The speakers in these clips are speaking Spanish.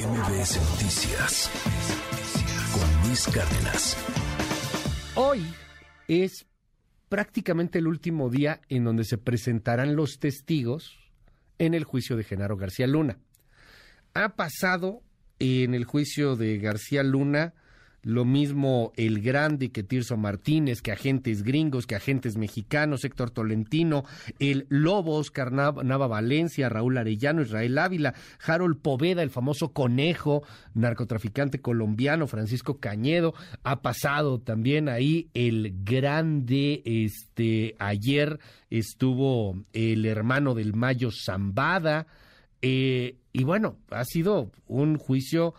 MBS Noticias con Luis Cárdenas. Hoy es prácticamente el último día en donde se presentarán los testigos en el juicio de Genaro García Luna. Ha pasado en el juicio de García Luna lo mismo el grande que Tirso Martínez, que agentes gringos, que agentes mexicanos, Héctor Tolentino, el Lobo, Oscar Nava Valencia, Raúl Arellano, Israel Ávila, Harold Poveda, el famoso conejo, narcotraficante colombiano, Francisco Cañedo, ha pasado también ahí el grande, este, ayer estuvo el hermano del Mayo Zambada, eh, y bueno, ha sido un juicio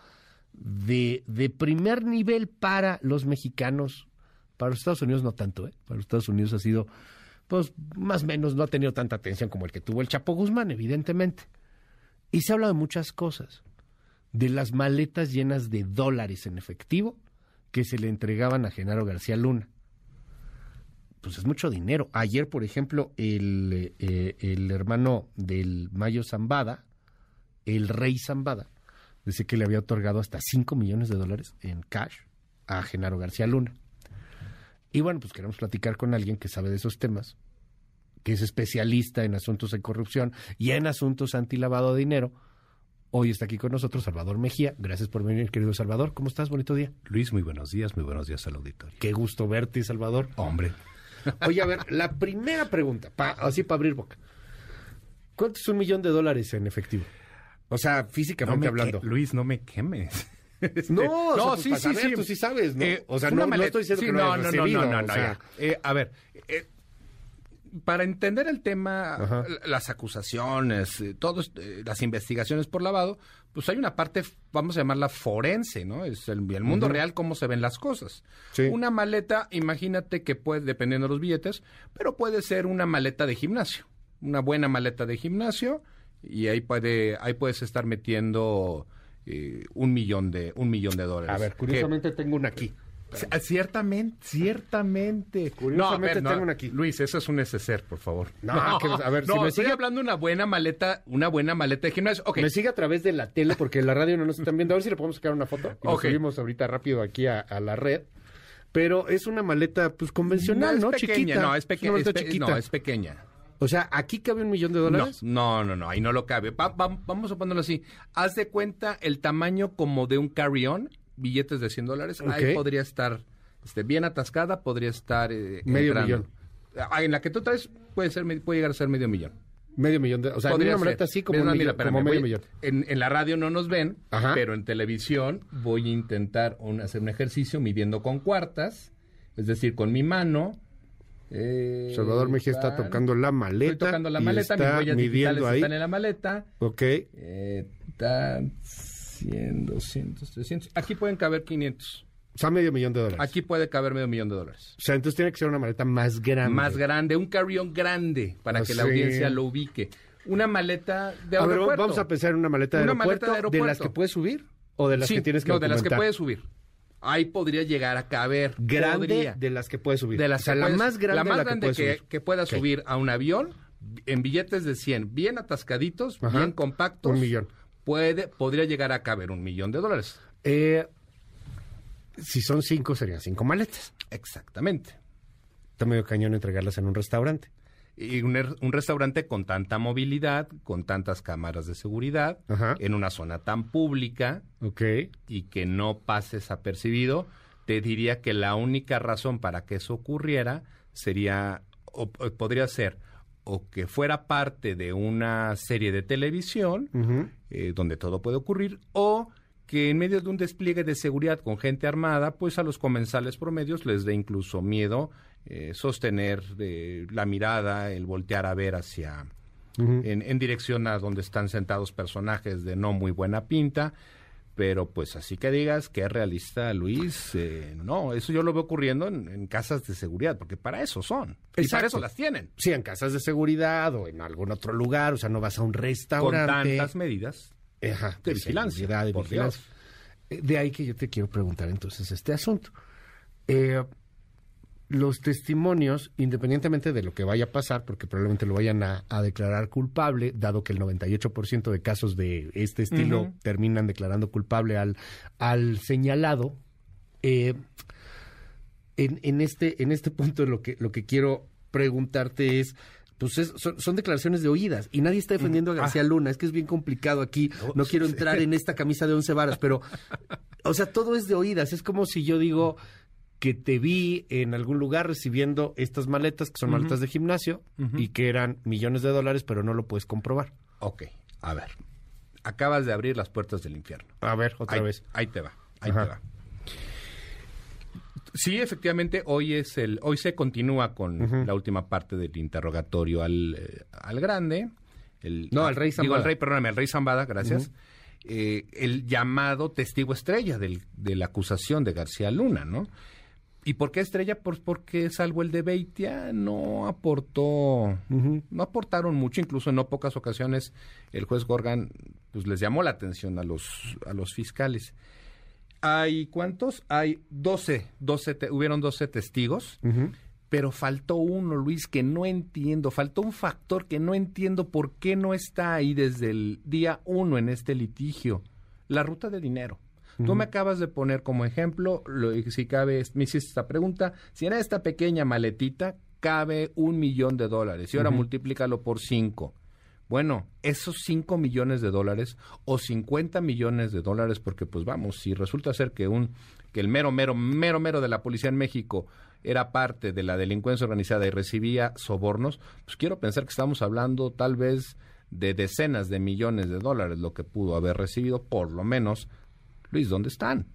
de, de primer nivel para los mexicanos. Para los Estados Unidos no tanto, ¿eh? Para los Estados Unidos ha sido, pues, más o menos, no ha tenido tanta atención como el que tuvo el Chapo Guzmán, evidentemente. Y se habla de muchas cosas. De las maletas llenas de dólares en efectivo que se le entregaban a Genaro García Luna. Pues es mucho dinero. Ayer, por ejemplo, el, eh, el hermano del Mayo Zambada, el rey Zambada, Dice que le había otorgado hasta 5 millones de dólares en cash a Genaro García Luna. Y bueno, pues queremos platicar con alguien que sabe de esos temas, que es especialista en asuntos de corrupción y en asuntos antilavado de dinero. Hoy está aquí con nosotros Salvador Mejía. Gracias por venir, querido Salvador. ¿Cómo estás? Bonito día. Luis, muy buenos días. Muy buenos días al auditorio. Qué gusto verte, Salvador. Hombre. Oye, a ver, la primera pregunta, así para abrir boca. ¿Cuánto es un millón de dólares en efectivo? O sea, físicamente hablando. Luis, no me quemes. Este, no, no, sí, sí, sí, tú sí sabes, ¿no? Eh, o sea, no, estoy diciendo que no, no, no, no, no, no, eh, a ver, eh, para entender el tema, las acusaciones, todas las investigaciones por lavado, pues hay una parte, vamos a llamarla forense, ¿no? Es el, mundo real, cómo se ven las cosas. Una maleta, imagínate que puede, dependiendo de los billetes, pero puede ser una maleta de gimnasio, una buena maleta de gimnasio, y ahí puede ahí puedes estar metiendo eh, un millón de un millón de dólares. A ver, curiosamente tengo una aquí. Ciertamente, ciertamente. Curiosamente tengo una aquí. Luis, eso es un neceser, por favor. No, a ver, si me sigue... hablando una buena maleta, una buena maleta de gimnasio. Me sigue a través de la tele porque la radio no nos están viendo. A ver si le podemos sacar una foto. Y subimos ahorita rápido aquí a, la red. Pero es una maleta pues convencional, ¿no? chiquita. No, es, pequeña. no, es pequeña. O sea, ¿aquí cabe un millón de dólares? No, no, no, ahí no lo cabe. vamos a ponerlo así. Haz de cuenta el tamaño como de un carry-on, billetes de 100 dólares. Ahí podría estar este, bien atascada, podría estar... Eh, medio millón. Ah, en la que tú traes puede, ser, puede llegar a ser medio millón. Medio millón de... O sea, podría en una así como, medio millón. En, en, la radio no nos ven, pero en televisión voy a intentar hacer un ejercicio midiendo con cuartas, es decir, con mi mano eh, Salvador Mejía está tocando la maleta. Estoy tocando la maleta, mis huellas digitales ahí. están en la maleta. Ok. Eh, están 100, 200, 300. Aquí pueden caber 500. O sea, medio millón de dólares. Aquí puede caber medio millón de dólares. O sea, entonces tiene que ser una maleta más grande. Más grande, un carry-on grande para ah, que la audiencia lo ubique. Una maleta de aeropuerto. A ver, vamos a pensar en una maleta de, una aeropuerto, maleta de aeropuerto. ¿De las que puedes subir? ¿O de las que tienes que No, de las que puedes subir ahí podría llegar a caber. Grande de las que puede subir. De las la más grande, la más grande que, pueda subir a un avión en billetes de 100, bien atascaditos, bien compactos. Un millón. Puede, podría llegar a caber un millón de dólares. Eh, si son cinco, serían cinco maletas. Exactamente. Está medio cañón entregarlas en un restaurante y un, er, un, restaurante con tanta movilidad, con tantas cámaras de seguridad, en una zona tan pública y que no pases apercibido, te diría que la única razón para que eso ocurriera sería, o, podría ser, o que fuera parte de una serie de televisión, eh, donde todo puede ocurrir, o que en medio de un despliegue de seguridad con gente armada, pues a los comensales promedios les dé incluso miedo eh, sostener eh, la mirada, el voltear a ver hacia, en, dirección a donde están sentados personajes de no muy buena pinta. Pero pues así que digas que es realista, Luis, eh, no, eso yo lo veo ocurriendo en, casas de seguridad, porque para eso son. Y para eso las tienen. Sí, en casas de seguridad o en algún otro lugar, o sea, no vas a un restaurante. Con tantas medidas de, vigilancia. De, de ahí que yo te quiero preguntar entonces este asunto. Eh, los testimonios, independientemente de lo que vaya a pasar, porque probablemente lo vayan a, declarar culpable, dado que el 98% de casos de este estilo terminan declarando culpable al, al señalado, eh, en, en, este, en este punto lo que, lo que quiero preguntarte es, pues son, declaraciones de oídas y nadie está defendiendo a García ah. Luna. Es que es bien complicado aquí. No quiero entrar en esta camisa de once varas, pero, o sea, todo es de oídas. Es como si yo digo que te vi en algún lugar recibiendo estas maletas, que son maletas de gimnasio, y que eran millones de dólares, pero no lo puedes comprobar. Ok, a ver. Acabas de abrir las puertas del infierno. A ver, otra vez. Ahí te va, ahí te va. Sí, efectivamente, hoy es el, hoy se continúa con la última parte del interrogatorio al, eh, al grande. El, no, al rey Zambada. Digo, al rey, perdóname, al rey Zambada, gracias. Eh, el llamado testigo estrella del, de la acusación de García Luna, ¿no? ¿Y por qué estrella? Pues porque salvo el de Beitia no aportó, no aportaron mucho, incluso en no pocas ocasiones el juez Gorgan pues les llamó la atención a los, a los fiscales. Hay cuántos? Hay 12, 12 hubieron 12 testigos, pero faltó uno, Luis, que no entiendo, faltó un factor que no entiendo por qué no está ahí desde el día uno en este litigio, la ruta de dinero. Tú me acabas de poner como ejemplo, lo, si cabe, me hiciste esta pregunta, si en esta pequeña maletita cabe un millón de dólares y ahora multiplícalo por cinco. Bueno, esos 5 millones de dólares o 50 millones de dólares, porque pues vamos, si resulta ser que un que el mero mero mero mero de la policía en México era parte de la delincuencia organizada y recibía sobornos, pues quiero pensar que estamos hablando tal vez de decenas de millones de dólares lo que pudo haber recibido, por lo menos. Luis, ¿dónde están?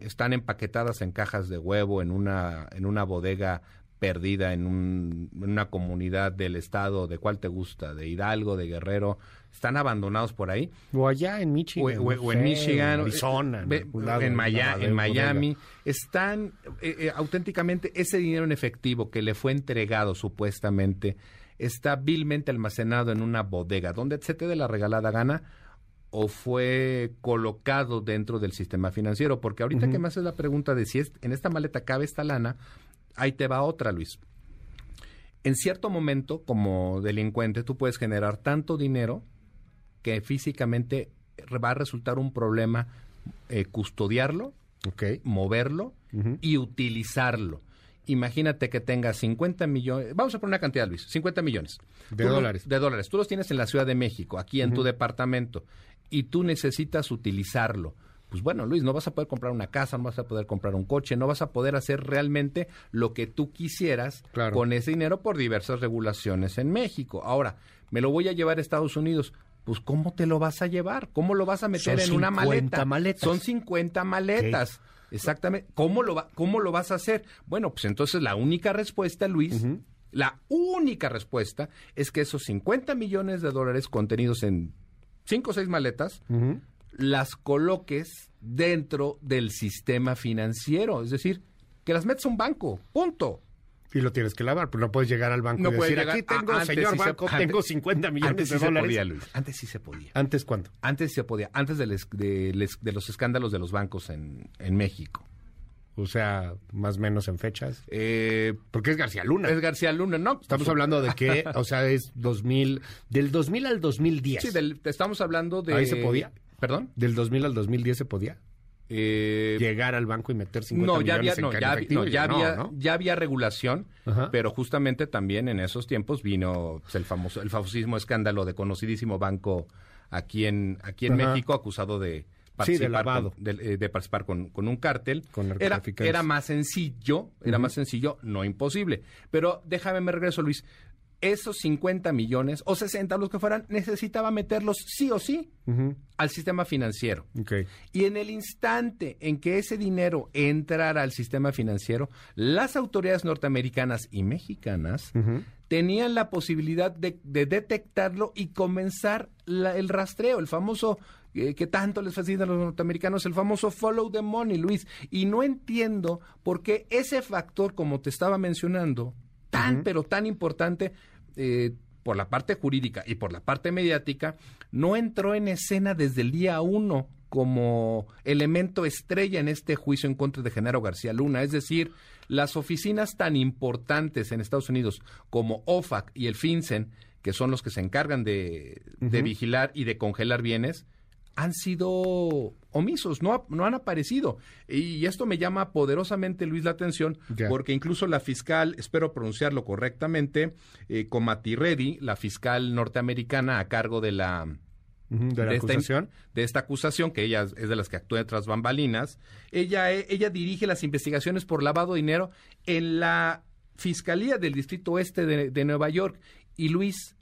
están empaquetadas en cajas de huevo en una en una bodega perdida en, un, una comunidad del estado, ¿de cuál te gusta? ¿De Hidalgo, de Guerrero? ¿Están abandonados por ahí? O allá en Michigan. O, en Michigan. Arizona. en, Miami. Están eh, eh, auténticamente ese dinero en efectivo que le fue entregado supuestamente está vilmente almacenado en una bodega donde se te dé la regalada gana o fue colocado dentro del sistema financiero porque ahorita que me haces la pregunta de si es, en esta maleta cabe esta lana Ahí te va otra, Luis. En cierto momento, como delincuente, tú puedes generar tanto dinero que físicamente va a resultar un problema eh, custodiarlo, moverlo y utilizarlo. Imagínate que tengas 50 millones, vamos a poner una cantidad, Luis, 50 millones. De dólares. de dólares. Tú los tienes en la Ciudad de México, aquí en tu departamento, y tú necesitas utilizarlo pues bueno, Luis, no vas a poder comprar una casa, no vas a poder comprar un coche, no vas a poder hacer realmente lo que tú quisieras con ese dinero por diversas regulaciones en México. Ahora, me lo voy a llevar a Estados Unidos. Pues, ¿cómo te lo vas a llevar? ¿Cómo lo vas a meter en una maleta? Maletas. Son 50 maletas. Exactamente. ¿Cómo lo, va, ¿Cómo lo vas a hacer? Bueno, pues entonces la única respuesta, Luis, la única respuesta es que esos 50 millones de dólares contenidos en cinco o seis maletas, las coloques dentro del sistema financiero. Es decir, que las metes a un banco. Punto. Y lo tienes que lavar, pero no puedes llegar al banco y decir, aquí tengo, señor banco, tengo 50 millones de dólares. Antes sí se podía. ¿Antes cuándo? Antes sí se podía. Antes de, de, los escándalos de los bancos en, en México. O sea, más o menos en fechas. Eh, Porque es García Luna. Es García Luna, ¿no? Estamos hablando de que, o sea, es 2000, del 2000 al 2010. Sí, estamos hablando de... Ahí se podía. ¿Perdón? ¿Del 2000 al 2010 se podía? Eh, llegar al banco y meter 50 no, ya había, no, ya, había, ya había regulación, pero justamente también en esos tiempos vino pues, el famoso, el famosísimo escándalo de conocidísimo banco aquí en, aquí en México, acusado de participar, Con, de, eh, participar con, con, un cártel. Con era, era más sencillo, era más sencillo, no imposible. Pero déjame me regreso, Luis. Esos 50 millones o 60, los que fueran, necesitaba meterlos sí o sí al sistema financiero. Y en el instante en que ese dinero entrara al sistema financiero, las autoridades norteamericanas y mexicanas tenían la posibilidad de, detectarlo y comenzar el rastreo, el famoso eh, que tanto les fascina a los norteamericanos, el famoso follow the money, Luis. Y no entiendo por qué ese factor, como te estaba mencionando, tan, pero tan importante, eh, por la parte jurídica y por la parte mediática, no entró en escena desde el día uno como elemento estrella en este juicio en contra de Genaro García Luna. Es decir, las oficinas tan importantes en Estados Unidos como OFAC y el FinCEN, que son los que se encargan de, vigilar y de congelar bienes, han sido omisos, no, no han aparecido. Y esto me llama poderosamente, Luis, la atención, porque incluso la fiscal, espero pronunciarlo correctamente, eh, Comati Reddy, la fiscal norteamericana a cargo de la de la acusación. Esta, de esta acusación, que ella es de las que actúa tras bambalinas. Ella, eh, ella dirige las investigaciones por lavado de dinero en la Fiscalía del Distrito Oeste de, Nueva York. Y Luis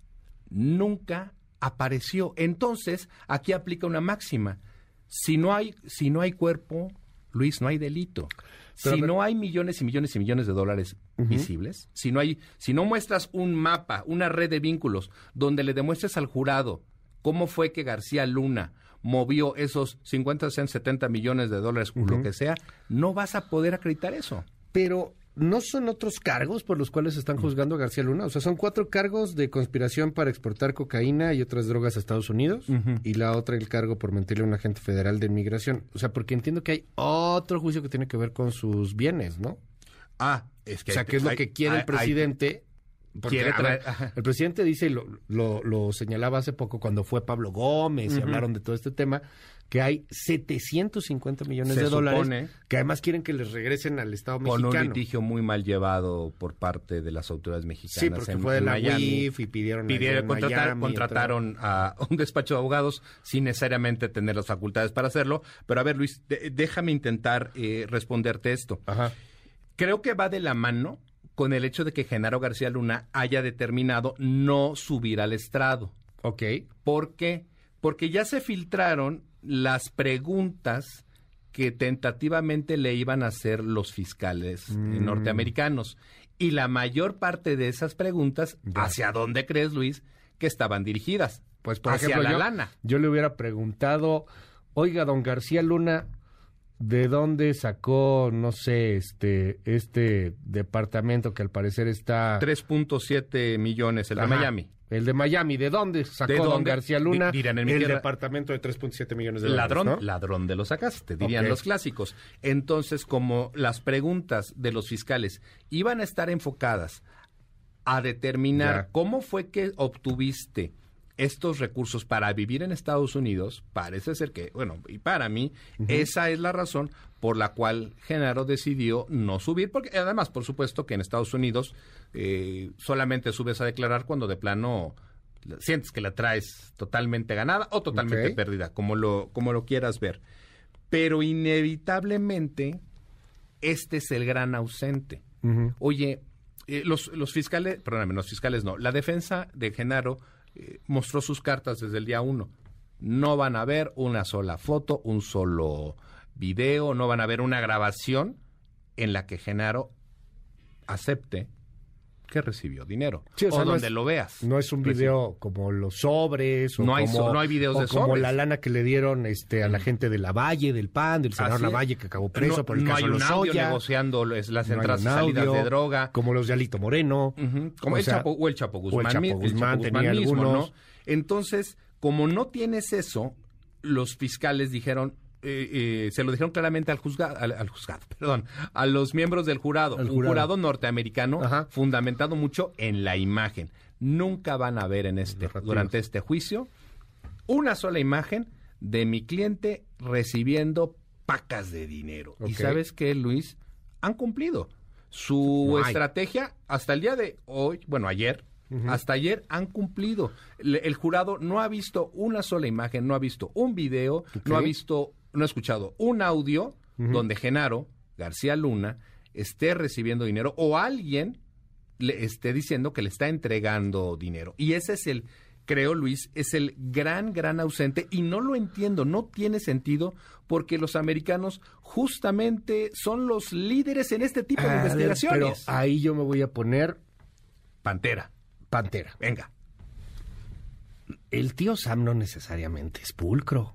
nunca apareció. Entonces, aquí aplica una máxima. Si no hay, si no hay cuerpo, Luis, no hay delito. si no hay millones y millones y millones de dólares visibles, si no hay, si no muestras un mapa, una red de vínculos donde le demuestres al jurado cómo fue que García Luna movió esos 50, 70 millones de dólares o lo que sea, no vas a poder acreditar eso. Pero ¿no son otros cargos por los cuales están juzgando a García Luna? O sea, son cuatro cargos de conspiración para exportar cocaína y otras drogas a Estados Unidos y la otra el cargo por mentirle a un agente federal de inmigración. O sea, porque entiendo que hay otro juicio que tiene que ver con sus bienes, ¿no? Ah, es que... O sea, ¿qué es lo que quiere el presidente? el presidente dice, lo, lo, señalaba hace poco cuando fue Pablo Gómez y hablaron de todo este tema, que hay 750 millones de dólares que además quieren que les regresen al Estado mexicano. Con un litigio muy mal llevado por parte de las autoridades mexicanas. Sí, porque fue de la UIF y pidieron, pidieron contrataron a un despacho de abogados sin necesariamente tener las facultades para hacerlo. Pero a ver, Luis, déjame intentar eh, responderte esto. Creo que va de la mano con el hecho de que Genaro García Luna haya determinado no subir al estrado. Ok. ¿Por qué? Porque ya se filtraron las preguntas que tentativamente le iban a hacer los fiscales mm. norteamericanos. Y la mayor parte de esas preguntas, ¿hacia dónde crees, Luis, que estaban dirigidas? Pues por hacia ejemplo, la lana. Yo le hubiera preguntado, oiga, don García Luna, de dónde sacó, no sé, este, este departamento que al parecer está... 3.7 millones, el de Miami. El de Miami, ¿de dónde sacó don García Luna el departamento de 3.7 millones de dólares? Ladrón, ladrón de lo sacaste, dirían los clásicos. Entonces, como las preguntas de los fiscales iban a estar enfocadas a determinar cómo fue que obtuviste estos recursos para vivir en Estados Unidos, parece ser que, bueno, y para mí, esa es la razón por la cual Genaro decidió no subir, porque además, por supuesto, que en Estados Unidos eh, solamente subes a declarar cuando de plano sientes que la traes totalmente ganada o totalmente perdida, como lo, como lo quieras ver. Pero inevitablemente, este es el gran ausente. Oye, eh, los, los fiscales, perdóname, los fiscales no, la defensa de Genaro mostró sus cartas desde el día uno. No van a ver una sola foto, un solo video, no van a ver una grabación en la que Genaro acepte que recibió dinero. o, donde lo veas. No es un video como los sobres. O no, hay, como, no hay videos de como la lana que le dieron este, a la mm. gente de la Valle, del PAN, del senador Lavalle, que acabó preso por el no caso hay un audio negociando las entradas y salidas de droga. Como los de Alito Moreno. Como el Chapo, o el Chapo Guzmán. O el Chapo Guzmán, tenía algunos. Entonces, como no tienes eso, los fiscales dijeron, eh, eh, se lo dijeron claramente al juzgado, al, juzgado, perdón, a los miembros del jurado, un jurado, norteamericano fundamentado mucho en la imagen. Nunca van a ver en este, durante este juicio, una sola imagen de mi cliente recibiendo pacas de dinero. Y sabes qué, Luis, han cumplido. Su estrategia hasta el día de hoy, bueno, ayer, hasta ayer han cumplido. El, jurado no ha visto una sola imagen, no ha visto un video, no ha visto no he escuchado un audio donde Genaro García Luna esté recibiendo dinero o alguien le esté diciendo que le está entregando dinero. Y ese es el, creo Luis, es el gran, gran ausente y no lo entiendo, no tiene sentido porque los americanos justamente son los líderes en este tipo de investigaciones. Pero ahí yo me voy a poner... Pantera. Pantera. Venga. El tío Sam no necesariamente es pulcro.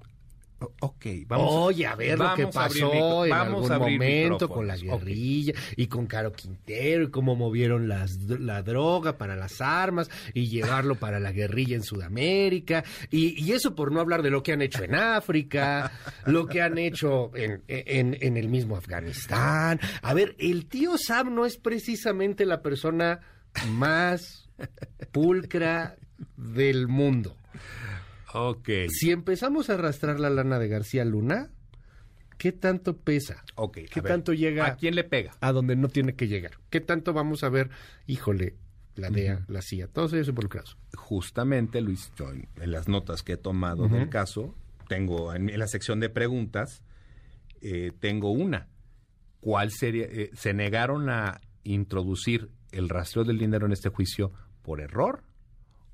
Ok, vamos. Oye, a ver lo que pasó en algún momento con la guerrilla y con Caro Quintero y cómo movieron las, la droga para las armas y llevarlo para la guerrilla en Sudamérica. Y, eso por no hablar de lo que han hecho en África, lo que han hecho en, en el mismo Afganistán. A ver, el tío Sam no es precisamente la persona más pulcra del mundo. Ok. Si empezamos a arrastrar la lana de García Luna, ¿qué tanto pesa? Ok. ¿Qué tanto llega? ¿A quién le pega? A donde no tiene que llegar. ¿Qué tanto vamos a ver? Híjole, la DEA, la CIA, todos ellos involucrados. Justamente, Luis, yo en, las notas que he tomado del caso, tengo en, la sección de preguntas, eh, tengo una. ¿Cuál sería? Eh, ¿Se negaron a introducir el rastreo del dinero en este juicio por error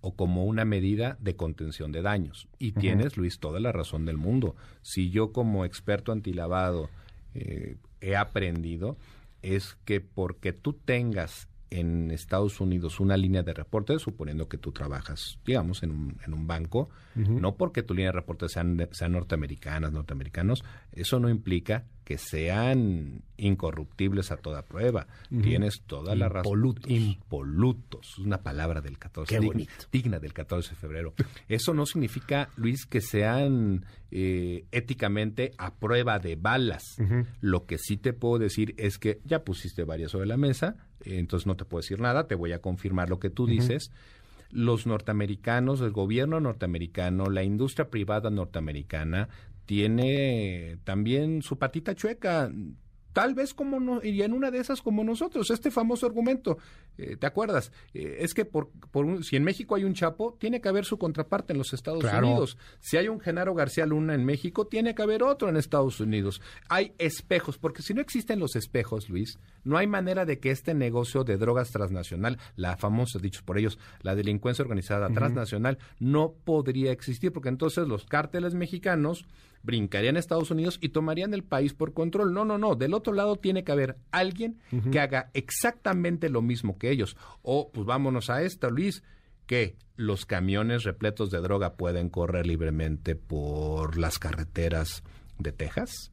o como una medida de contención de daños. Y tienes, Luis, toda la razón del mundo. Si yo como experto antilavado eh, he aprendido, es que porque tú tengas en Estados Unidos una línea de reporte, suponiendo que tú trabajas, digamos, en un, en un banco, no porque tu línea de reporte sean, sean norteamericanas, norteamericanos, eso no implica que sean incorruptibles a toda prueba. Tienes toda la razón. Impolutos. Una palabra del 14. Qué digna, del 14 de febrero. Eso no significa, Luis, que sean eh, éticamente a prueba de balas. Lo que sí te puedo decir es que ya pusiste varias sobre la mesa, entonces no te puedo decir nada, te voy a confirmar lo que tú dices los norteamericanos, el gobierno norteamericano, la industria privada norteamericana tiene también su patita chueca tal vez como no, y en una de esas como nosotros, este famoso argumento, eh, ¿te acuerdas? Eh, es que por, por si en México hay un Chapo, tiene que haber su contraparte en los Estados Unidos. Si hay un Genaro García Luna en México, tiene que haber otro en Estados Unidos. Hay espejos, porque si no existen los espejos, Luis, no hay manera de que este negocio de drogas transnacional, la famosa, dicho por ellos, la delincuencia organizada transnacional, no podría existir, porque entonces los cárteles mexicanos brincarían a Estados Unidos y tomarían el país por control. No, no, no. Del otro lado tiene que haber alguien que haga exactamente lo mismo que ellos. O, pues vámonos a esta, Luis, que los camiones repletos de droga pueden correr libremente por las carreteras de Texas.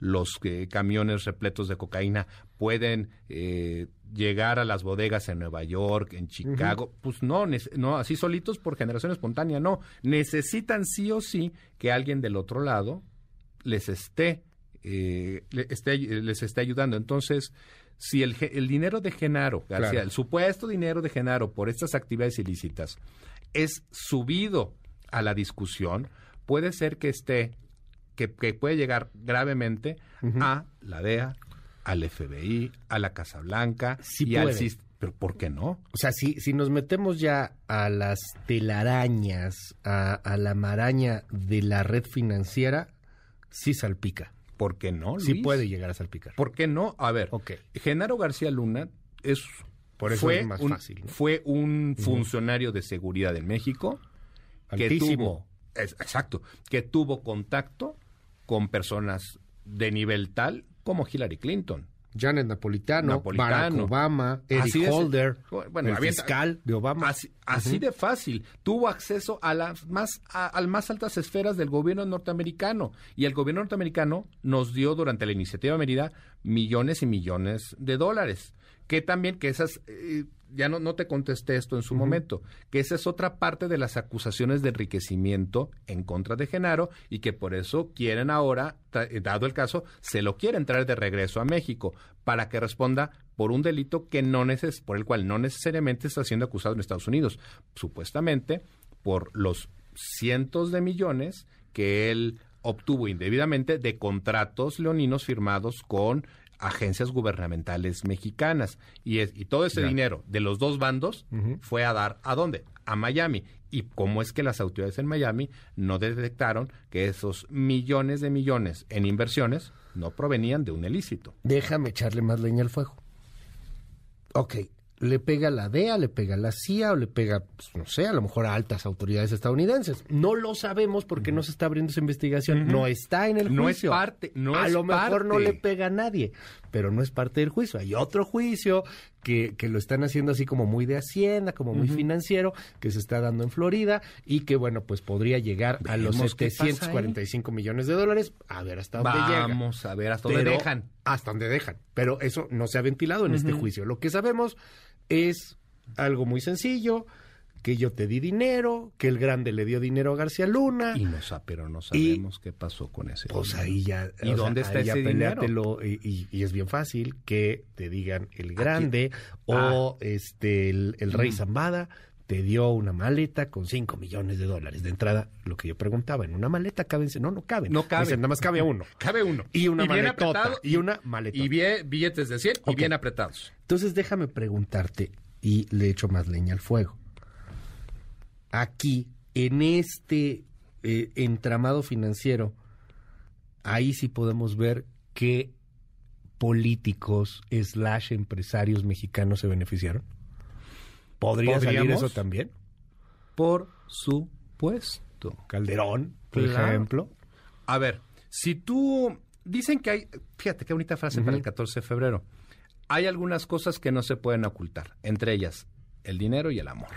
Los eh, camiones repletos de cocaína pueden eh, llegar a las bodegas en Nueva York, en Chicago. Pues no, no, así solitos por generación espontánea, no. Necesitan sí o sí que alguien del otro lado les esté, eh, les esté ayudando. Entonces, si el, el dinero de Genaro García, el supuesto dinero de Genaro por estas actividades ilícitas es subido a la discusión, puede ser que esté que, puede llegar gravemente a la DEA, al FBI, a la Casa Blanca y al pero ¿por qué no? O sea, si, si nos metemos ya a las telarañas, a, la maraña de la red financiera, sí salpica. ¿Por qué no, Sí puede llegar a salpicar. ¿Por qué no? A ver, Genaro García Luna es... Por eso fue es más un, fácil. Fue un funcionario de seguridad en México Altísimo. que tuvo... exacto. Que tuvo contacto con personas de nivel tal como Hillary Clinton. Janet Napolitano, Barack Obama, Eric Holder, el fiscal de Obama. Así, de fácil. Tuvo acceso a las más a, más altas esferas del gobierno norteamericano y el gobierno norteamericano nos dio durante la iniciativa Merida millones y millones de dólares. Que también que esas eh, ya no, no te contesté esto en su momento, que esa es otra parte de las acusaciones de enriquecimiento en contra de Genaro y que por eso quieren ahora, eh, dado el caso, se lo quieren traer de regreso a México para que responda por un delito que no neces por el cual no necesariamente está siendo acusado en Estados Unidos, supuestamente por los cientos de millones que él obtuvo indebidamente de contratos leoninos firmados con agencias gubernamentales mexicanas. Y, es, y todo ese dinero de los dos bandos fue a dar a dónde? A Miami. ¿Y cómo es que las autoridades en Miami no detectaron que esos millones de millones en inversiones no provenían de un ilícito? Déjame echarle más leña al fuego. Ok, le pega la DEA, le pega la CIA o le pega, pues, no sé, a lo mejor a altas autoridades estadounidenses. No lo sabemos porque no se está abriendo esa investigación. No está en el juicio. No es parte. No a lo mejor no le pega a nadie, pero no es parte del juicio. Hay otro juicio que, que, lo están haciendo así como muy de hacienda, como muy financiero, que se está dando en Florida y que bueno, pues podría llegar a los 745 millones de dólares, a ver hasta dónde llega. Vamos a ver hasta dónde dejan. Hasta dónde dejan, pero eso no se ha ventilado en este juicio. Lo que sabemos es algo muy sencillo, que yo te di dinero, que el grande le dio dinero a García Luna. Y no, pero no sabemos qué pasó con ese Pues ahí ya... ¿Y dónde está ese dinero? Y, es bien fácil que te digan el grande o ah. este el, rey Zambada te dio una maleta con 5 millones de dólares. De entrada, lo que yo preguntaba, ¿en una maleta caben? No, no caben. No caben. nada más cabe uno. cabe uno. Y una maleta. Y una maleta. Y billetes de 100 y bien apretados. Entonces déjame preguntarte, y le echo más leña al fuego aquí, en este eh, entramado financiero, ahí sí podemos ver qué políticos slash empresarios mexicanos se beneficiaron. ¿Podría salir eso también? Por supuesto. Calderón, por ejemplo. A ver, si tú... Dicen que hay... Fíjate qué bonita frase para el 14 de febrero. Hay algunas cosas que no se pueden ocultar. Entre ellas, el dinero y el amor.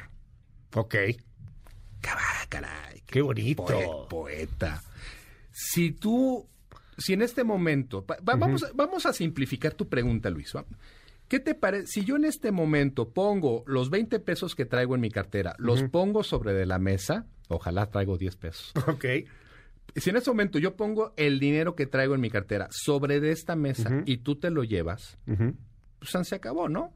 Ok. Caray, qué, bonito. poeta. Si tú, si en este momento, vamos, vamos a simplificar tu pregunta, Luis. ¿Qué te parece? Si yo en este momento pongo los 20 pesos que traigo en mi cartera, los pongo sobre de la mesa, ojalá traigo 10 pesos. Ok. Si en este momento yo pongo el dinero que traigo en mi cartera sobre de esta mesa y tú te lo llevas, pues se acabó, ¿no?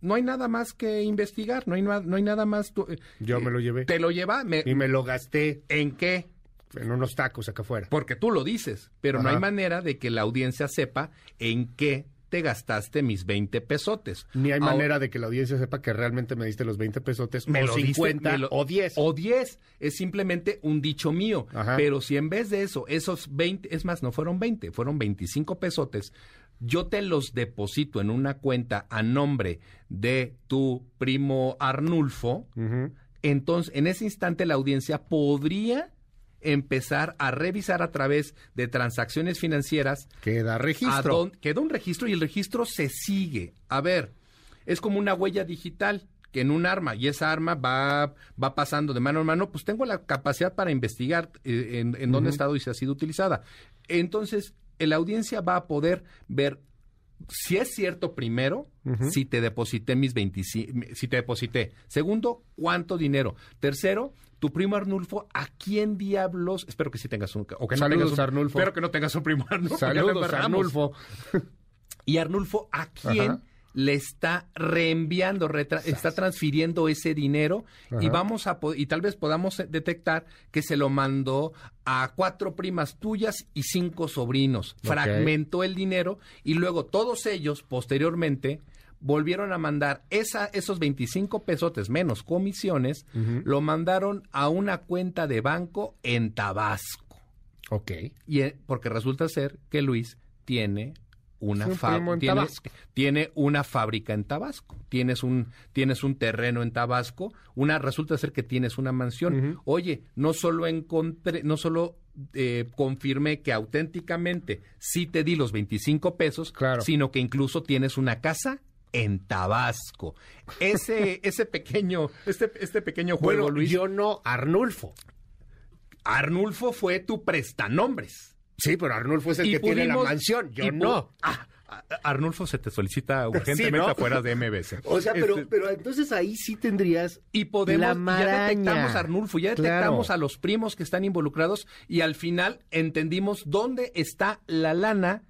no hay nada más que investigar, no hay, no hay nada más. Eh, Yo me lo llevé. ¿Te lo lleva? y me lo gasté. ¿En qué? En unos tacos acá afuera. Porque tú lo dices, pero no hay manera de que la audiencia sepa en qué te gastaste mis 20 pesotes. Ni hay manera de que la audiencia sepa que realmente me diste los 20 pesotes me o 50 o 10. O 10. Es simplemente un dicho mío. Pero si en vez de eso, esos 20, es más, no fueron 20, fueron 25 pesotes, yo te los deposito en una cuenta a nombre de tu primo Arnulfo, entonces en ese instante la audiencia podría empezar a revisar a través de transacciones financieras. Queda registro. queda un registro y el registro se sigue. A ver, es como una huella digital que en un arma y esa arma va, va pasando de mano en mano, pues tengo la capacidad para investigar eh, en, dónde ha estado y si ha sido utilizada. Entonces, la audiencia va a poder ver si es cierto primero, si te deposité mis 25, si te deposité. Segundo, cuánto dinero. Tercero, tu primo Arnulfo, ¿a quién diablos? Espero que sí tengas un... O que no tengas un, Arnulfo. Espero que no tengas un primo Arnulfo. Saludos, Arnulfo. y Arnulfo, ¿a quién le está reenviando, está transfiriendo ese dinero y vamos a y tal vez podamos detectar que se lo mandó a cuatro primas tuyas y cinco sobrinos. Fragmentó el dinero y luego todos ellos posteriormente volvieron a mandar esa, esos 25 pesotes menos comisiones, lo mandaron a una cuenta de banco en Tabasco. Ok. Y, eh, porque resulta ser que Luis tiene una fábrica tiene, una fábrica en Tabasco. Tienes un tienes un terreno en Tabasco una resulta ser que tienes una mansión. Oye no solo encontré no solo eh, confirmé que auténticamente sí te di los 25 pesos sino que incluso tienes una casa en Tabasco. Ese ese pequeño este este pequeño juego Luis. yo no Arnulfo. Arnulfo fue tu prestanombres. Sí, pero Arnulfo es el que tiene la mansión, yo no. Ah, Arnulfo se te solicita urgentemente afuera de MBC. O sea, pero, este, pero entonces ahí sí tendrías y podemos ya detectamos a Arnulfo, ya detectamos a los primos que están involucrados y al final entendimos dónde está la lana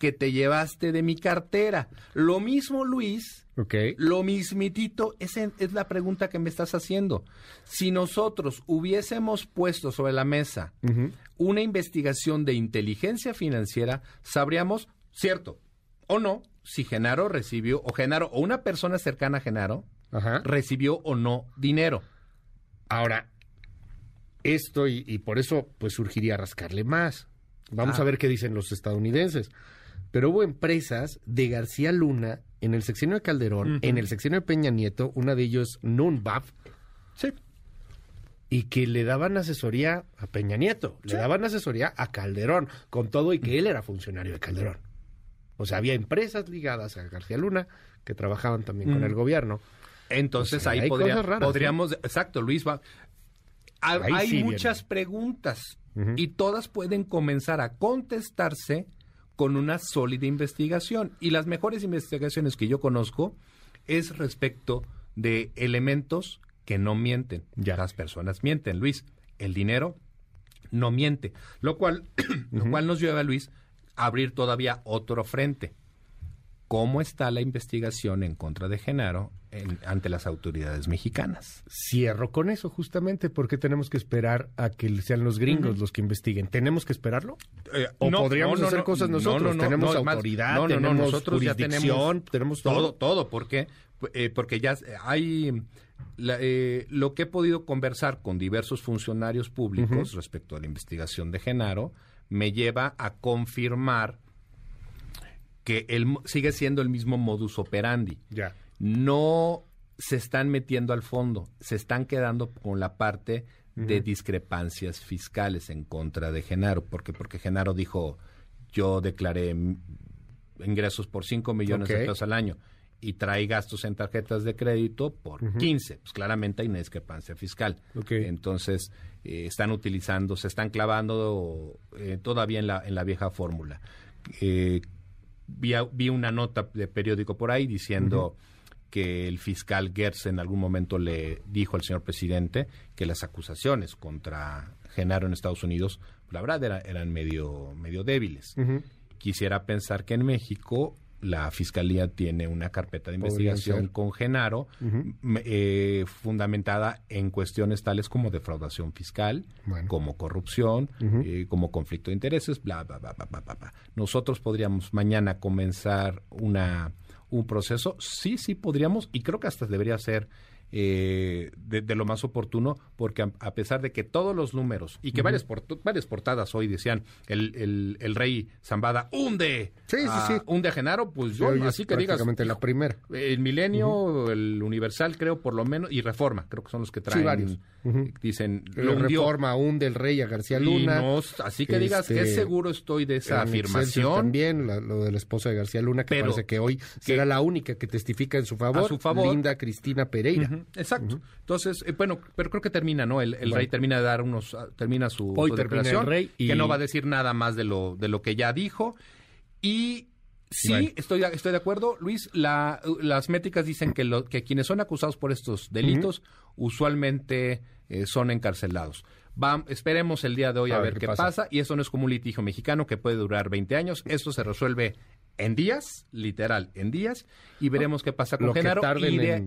que te llevaste de mi cartera. Lo mismo, Luis, lo mismitito, esa es la pregunta que me estás haciendo. Si nosotros hubiésemos puesto sobre la mesa una investigación de inteligencia financiera, sabríamos, cierto o no, si Genaro recibió, o Genaro, o una persona cercana a Genaro, recibió o no dinero. Ahora, esto, y, por eso, pues surgiría rascarle más. Vamos ah. a ver qué dicen los estadounidenses. Pero hubo empresas de García Luna en el sexenio de Calderón, en el sexenio de Peña Nieto, una de ellos, Nunbaf, sí. y que le daban asesoría a Peña Nieto, le daban asesoría a Calderón, con todo y que él era funcionario de Calderón. O sea, había empresas ligadas a García Luna que trabajaban también con el gobierno. Entonces ahí podríamos, exacto, Luis, va, hay muchas preguntas y todas pueden comenzar a contestarse con una sólida investigación. Y las mejores investigaciones que yo conozco es respecto de elementos que no mienten. Ya. Las personas mienten, Luis. El dinero no miente. Lo cual, lo cual nos lleva, Luis, a abrir todavía otro frente. ¿Cómo está la investigación en contra de Genaro ante las autoridades mexicanas? Cierro con eso, justamente, porque tenemos que esperar a que sean los gringos los que investiguen. ¿Tenemos que esperarlo? Eh, ¿O podríamos hacer cosas nosotros? tenemos autoridad, tenemos nosotros jurisdicción, tenemos, todo. Todo, porque, eh, porque ya hay... Eh, lo que he podido conversar con diversos funcionarios públicos respecto a la investigación de Genaro me lleva a confirmar que él sigue siendo el mismo modus operandi. Ya. No se están metiendo al fondo, se están quedando con la parte de discrepancias fiscales en contra de Genaro, porque porque Genaro dijo, yo declaré ingresos por 5 millones de pesos al año y trae gastos en tarjetas de crédito por 15. Pues claramente hay una discrepancia fiscal. Entonces, eh, están utilizando, se están clavando eh, todavía en la, en la vieja fórmula. Eh, vi, una nota de periódico por ahí diciendo que el fiscal Gertz en algún momento le dijo al señor presidente que las acusaciones contra Genaro en Estados Unidos, la verdad, eran medio, medio débiles. Quisiera pensar que en México la fiscalía tiene una carpeta de investigación con Genaro eh, fundamentada en cuestiones tales como defraudación fiscal, como corrupción, eh, como conflicto de intereses, bla, bla, bla, bla, bla, bla. Nosotros podríamos mañana comenzar una un proceso, sí, sí podríamos, y creo que hasta debería ser eh, de, lo más oportuno, porque a, pesar de que todos los números y que varias, varias portadas hoy decían el, el, rey Zambada hunde, sí, sí, sí. hunde a Genaro, pues yo, así que digas. la primera. El Milenio, el Universal, creo por lo menos, y Reforma, creo que son los que traen. varios. Dicen, lo Reforma hunde el rey a García Luna. así que digas que este, seguro estoy de esa afirmación. También lo de la esposa de García Luna, que parece que hoy será la única que testifica en su favor, a su favor. Linda Cristina Pereira. Exacto. Entonces, eh, bueno, pero creo que termina, ¿no? El, rey termina de dar unos, ah, termina su, Hoy termina el rey y... que no va a decir nada más de lo, de lo que ya dijo. Y sí, estoy, estoy de acuerdo, Luis. La, las métricas dicen que, lo, que quienes son acusados por estos delitos usualmente eh, son encarcelados. esperemos el día de hoy a, ver, qué pasa. Y eso no es como un litigio mexicano que puede durar 20 años. Esto se resuelve en días, literal, en días, y veremos qué pasa con Genaro y en,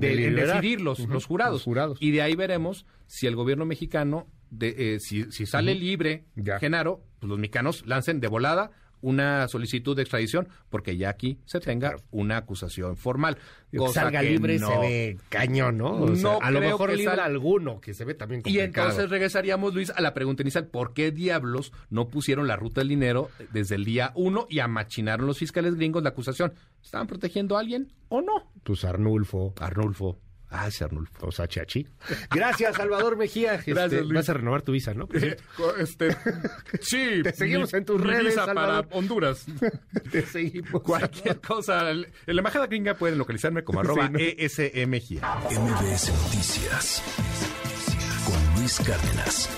decidir los, jurados. Y de ahí veremos si el gobierno mexicano, de, eh, si, sale libre Genaro, pues los mexicanos lancen de volada una solicitud de extradición porque ya aquí se tenga una acusación formal. Que salga libre se ve cañón, ¿no? a lo mejor libre alguno, que se ve también complicado. Y entonces regresaríamos, Luis, a la pregunta inicial. ¿Por qué diablos no pusieron la ruta del dinero desde el día uno y amachinaron los fiscales gringos la acusación? ¿Estaban protegiendo a alguien o no? Tus Arnulfo. Arnulfo. Ah, ese Arnulfo. O sea, Chachi. Gracias, Salvador Mejía. Este, Gracias, Luis. Vas a renovar tu visa, ¿no? este, sí. Te seguimos en tus redes, visa para Honduras. Te seguimos. Cualquier cosa. En la embajada gringa pueden localizarme como arroba ESMGía. MBS Noticias con Luis Cárdenas.